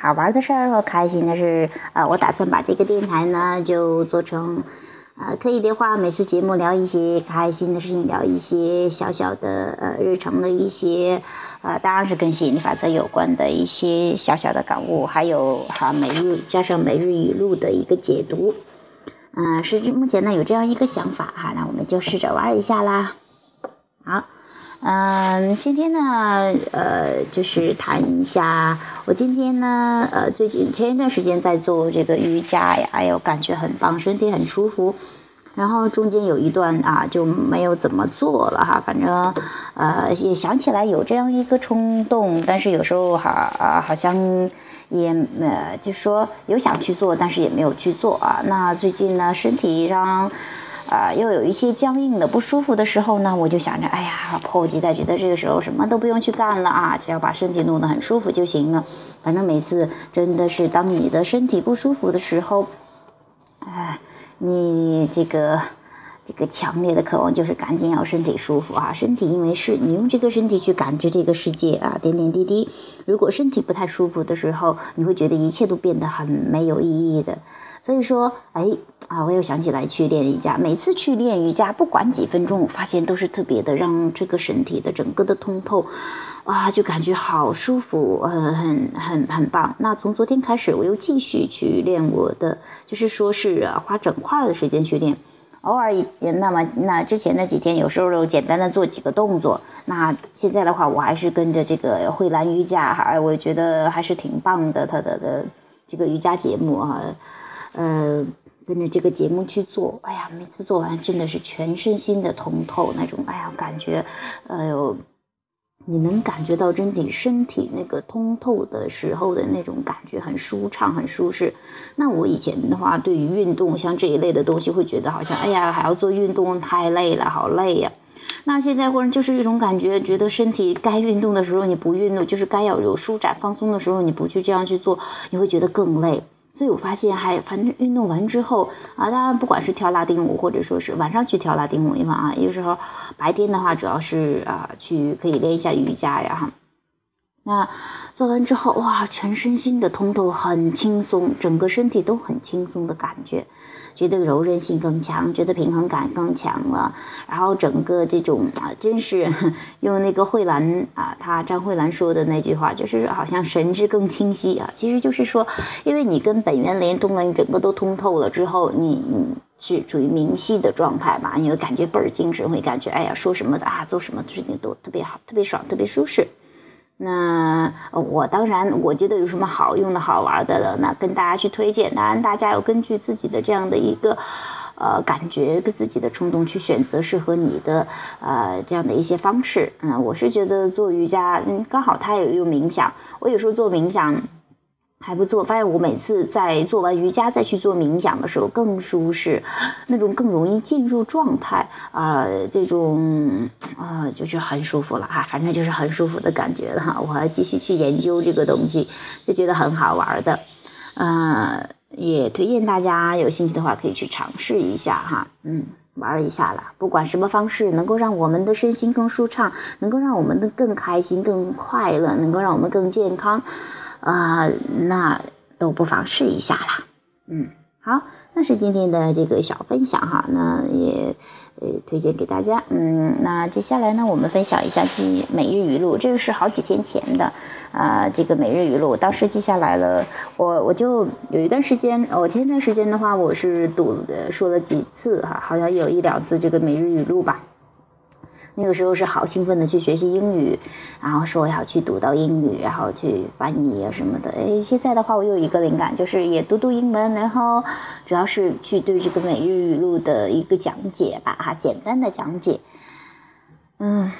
好玩的事儿和开心的事。啊，我打算把这个电台呢，就做成，啊，可以的话，每次节目聊一些开心的事情，聊一些小小的呃日常的一些，呃，当然是跟吸引力法则有关的一些小小的感悟，还有哈每日加上每日语录的一个解读。嗯，是目前呢有这样一个想法哈，那我们就试着玩一下啦。好，嗯，今天呢，呃，就是谈一下，我今天呢，呃，最近前一段时间在做这个瑜伽呀，哎呦，感觉很棒，身体很舒服。然后中间有一段啊就没有怎么做了哈，反正呃也想起来有这样一个冲动，但是有时候哈啊好像。也呃，就说有想去做，但是也没有去做啊。那最近呢，身体上啊又有一些僵硬的不舒服的时候呢，我就想着，哎呀，迫不及待，觉得这个时候什么都不用去干了啊，只要把身体弄得很舒服就行了。反正每次真的是当你的身体不舒服的时候，哎，你这个。这个强烈的渴望就是赶紧要身体舒服啊！身体因为是你用这个身体去感知这个世界啊，点点滴滴。如果身体不太舒服的时候，你会觉得一切都变得很没有意义的。所以说，哎啊，我又想起来去练瑜伽。每次去练瑜伽，不管几分钟，我发现都是特别的让这个身体的整个的通透，啊，就感觉好舒服，很很很很棒。那从昨天开始，我又继续去练我的，就是说是花整块的时间去练。偶尔也，那么那之前那几天，有时候简单的做几个动作。那现在的话，我还是跟着这个慧兰瑜伽，还，我觉得还是挺棒的。他的的这个瑜伽节目啊，呃，跟着这个节目去做，哎呀，每次做完真的是全身心的通透那种，哎呀，感觉，哎呦。你能感觉到真体身体那个通透的时候的那种感觉很舒畅很舒适。那我以前的话，对于运动像这一类的东西，会觉得好像哎呀还要做运动太累了，好累呀。那现在忽然就是一种感觉，觉得身体该运动的时候你不运动，就是该要有舒展放松的时候你不去这样去做，你会觉得更累。所以我发现，还反正运动完之后啊，当然不管是跳拉丁舞，或者说是晚上去跳拉丁舞，因为啊，有时候白天的话，主要是啊去可以练一下瑜伽呀哈。那做完之后，哇，全身心的通透，很轻松，整个身体都很轻松的感觉。觉得柔韧性更强，觉得平衡感更强了，然后整个这种啊，真是用那个慧兰啊，他张慧兰说的那句话，就是好像神志更清晰啊。其实就是说，因为你跟本源联动了，你整个都通透了之后，你你是处于明晰的状态嘛，你会感觉倍儿精神，会感觉哎呀，说什么的啊，做什么事情都特别好，特别爽，特别舒适。那我当然，我觉得有什么好用的好玩的了，那跟大家去推荐。当然，大家要根据自己的这样的一个，呃，感觉跟自己的冲动去选择适合你的，呃，这样的一些方式。嗯，我是觉得做瑜伽，嗯，刚好它也有冥想。我有时候做冥想。还不错，发现我每次在做完瑜伽再去做冥想的时候更舒适，那种更容易进入状态啊，这种啊就是很舒服了哈，反正就是很舒服的感觉了哈。我还继续去研究这个东西，就觉得很好玩的，嗯，也推荐大家有兴趣的话可以去尝试一下哈，嗯，玩一下了，不管什么方式能够让我们的身心更舒畅，能够让我们的更开心、更快乐，能够让我们更健康。啊，那都不妨试一下啦。嗯，好，那是今天的这个小分享哈，那也呃推荐给大家。嗯，那接下来呢，我们分享一下记每日语录，这个是好几天前的啊，这个每日语录，当时记下来了。我我就有一段时间，我前一段时间的话，我是读说了几次哈，好像有一两次这个每日语录吧。那个时候是好兴奋的去学习英语，然后说要去读到英语，然后去翻译啊什么的。哎，现在的话我有一个灵感，就是也读读英文，然后主要是去对这个每日语录的一个讲解吧，哈，简单的讲解。嗯，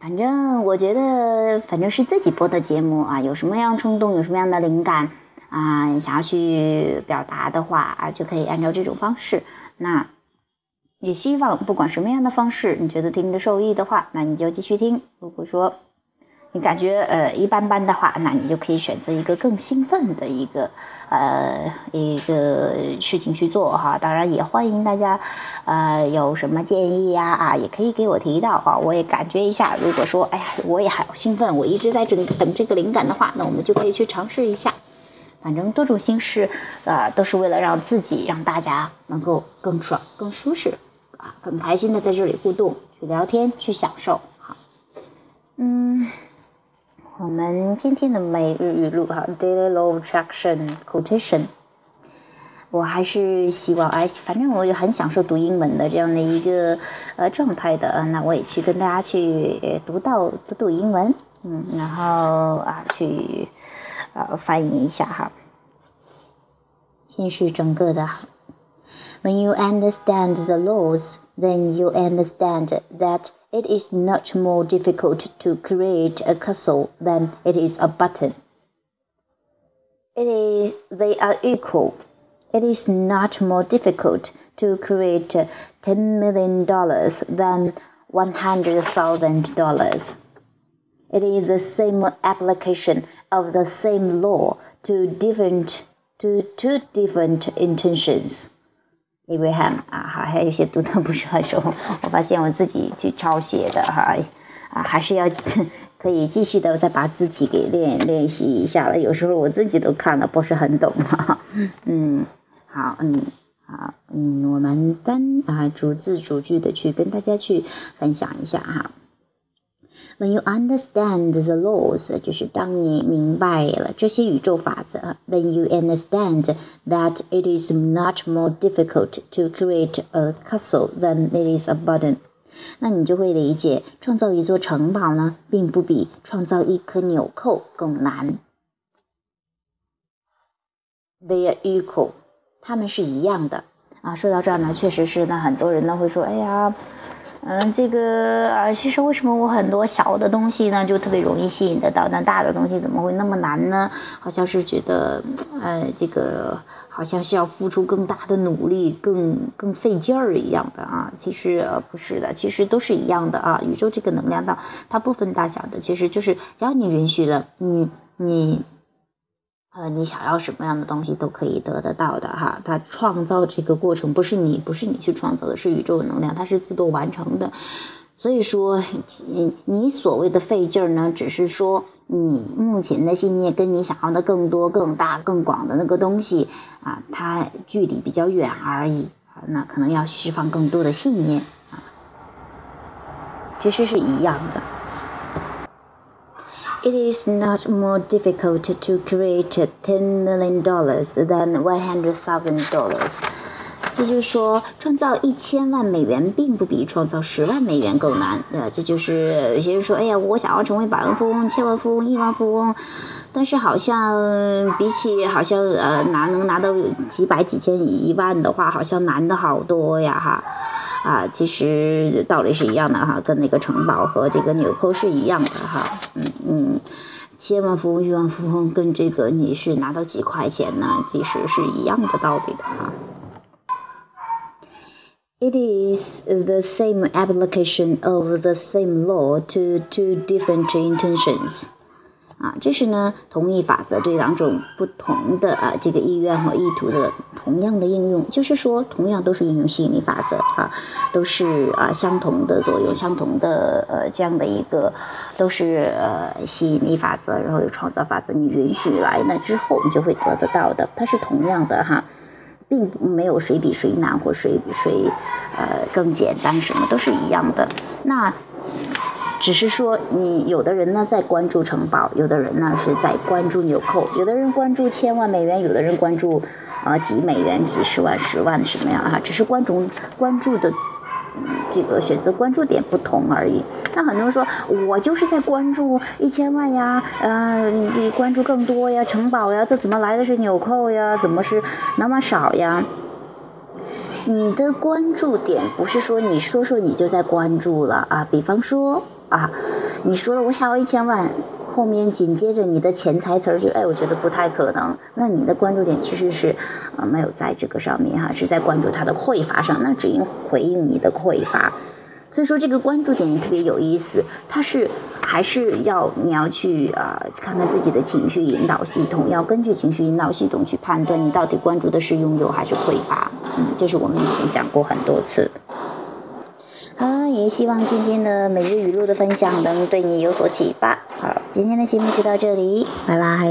反正我觉得，反正是自己播的节目啊，有什么样冲动，有什么样的灵感。啊，想要去表达的话啊，就可以按照这种方式。那也希望不管什么样的方式，你觉得听的受益的话，那你就继续听。如果说你感觉呃一般般的话，那你就可以选择一个更兴奋的一个呃一个事情去做哈。当然也欢迎大家呃有什么建议呀啊，也可以给我提到啊，我也感觉一下。如果说哎呀我也好兴奋，我一直在等等这个灵感的话，那我们就可以去尝试一下。反正多种形式，呃，都是为了让自己让大家能够更爽、更舒适，啊，更开心的在这里互动、去聊天、去享受。好，嗯，我们今天的每日语录哈，daily law attraction quotation，我还是希望哎，反正我也很享受读英文的这样的一个呃状态的，那我也去跟大家去读到读读英文，嗯，然后啊去。呃，翻译一下哈。先是整个的。When you understand the laws, then you understand that it is not more difficult to create a castle than it is a button. It is they are equal. It is not more difficult to create ten million dollars than one hundred thousand dollars. It is the same application of the same law to different to two different intentions. Abraham 啊，还还有一些读的不是很熟，我发现我自己去抄写的哈啊，还是要 可以继续的再把字体给练练习一下了。有时候我自己都看了不是很懂哈。嗯，好，嗯，好，嗯，我们单啊逐字逐句的去跟大家去分享一下哈。When you understand the laws，就是当你明白了这些宇宙法则，then you understand that it is not more difficult to create a castle than it is a button。那你就会理解，创造一座城堡呢，并不比创造一颗纽扣更难。They are equal，他们是一样的啊。说到这儿呢，确实是，那很多人呢会说，哎呀。 嗯，这个啊，其实为什么我很多小的东西呢，就特别容易吸引得到，那大的东西怎么会那么难呢？好像是觉得，呃，这个好像是要付出更大的努力，更更费劲儿一样的啊。其实不是的，其实都是一样的啊。宇宙这个能量道，它不分大小的，其实就是只要你允许了，你你。呃，你想要什么样的东西都可以得得到的哈。它创造这个过程不是你，不是你去创造的，是宇宙能量，它是自动完成的。所以说，你所谓的费劲儿呢，只是说你目前的信念跟你想要的更多、更大、更广的那个东西啊，它距离比较远而已啊。那可能要释放更多的信念啊，其实是一样的。It is not more difficult to create ten million dollars than one hundred thousand dollars。这就是说，创造一千万美元并不比创造十万美元更难。对吧？这就是有些人说：“哎呀，我想要成为百万富翁、千万富翁、亿万富翁。”但是好像比起好像呃拿能拿到几百、几千、一万的话，好像难的好多呀！哈。啊，其实道理是一样的哈，跟那个城堡和这个纽扣是一样的哈，嗯嗯，千万富翁、亿万富翁跟这个你是拿到几块钱呢，其实是一样的道理的哈。It is the same application of the same law to two different intentions. 啊，这是呢同一法则对两种不同的啊这个意愿和意图的同样的应用，就是说同样都是运用吸引力法则啊，都是啊相同的作用，相同的呃这样的一个都是呃吸引力法则，然后有创造法则，你允许来那之后你就会得得到的，它是同样的哈，并没有谁比谁难或谁谁呃更简单，什么都是一样的。那。只是说，你有的人呢在关注城堡，有的人呢是在关注纽扣，有的人关注千万美元，有的人关注啊几美元、几十万、十万什么样哈，只是关注关注的这个选择关注点不同而已。那很多人说，我就是在关注一千万呀，呃，你关注更多呀，城堡呀，这怎么来的是纽扣呀？怎么是那么少呀？你的关注点不是说你说说你就在关注了啊，比方说。啊，你说的我想要一千万，后面紧接着你的潜台词儿就哎，我觉得不太可能。那你的关注点其实是啊没有在这个上面哈，是在关注他的匮乏上，那只应回应你的匮乏。所以说这个关注点也特别有意思，它是还是要你要去啊看看自己的情绪引导系统，要根据情绪引导系统去判断你到底关注的是拥有还是匮乏。嗯，这是我们以前讲过很多次。好也希望今天的每日语录的分享能对你有所启发。好，今天的节目就到这里，拜拜。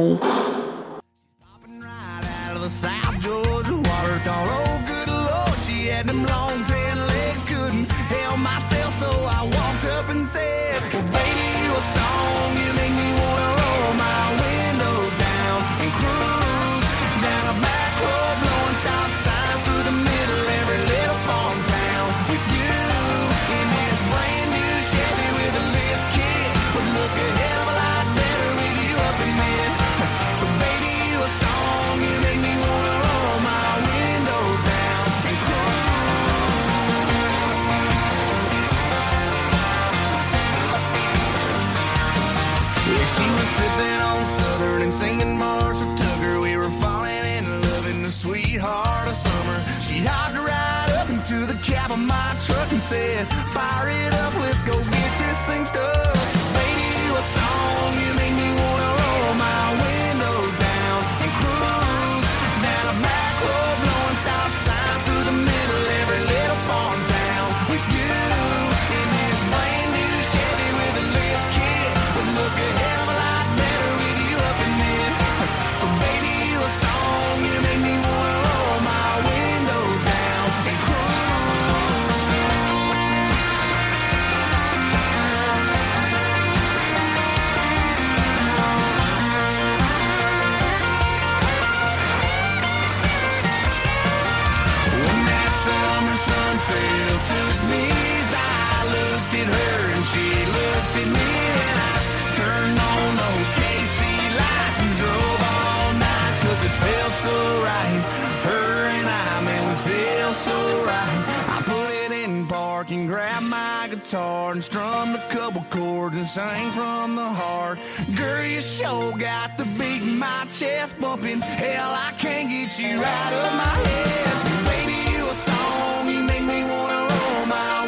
it's alright. I put it in park and grab my guitar and strum a couple chords and sang from the heart. Girl, you sure got the beat in my chest bumping. Hell, I can't get you out of my head. Baby, you a song you make me wanna roll my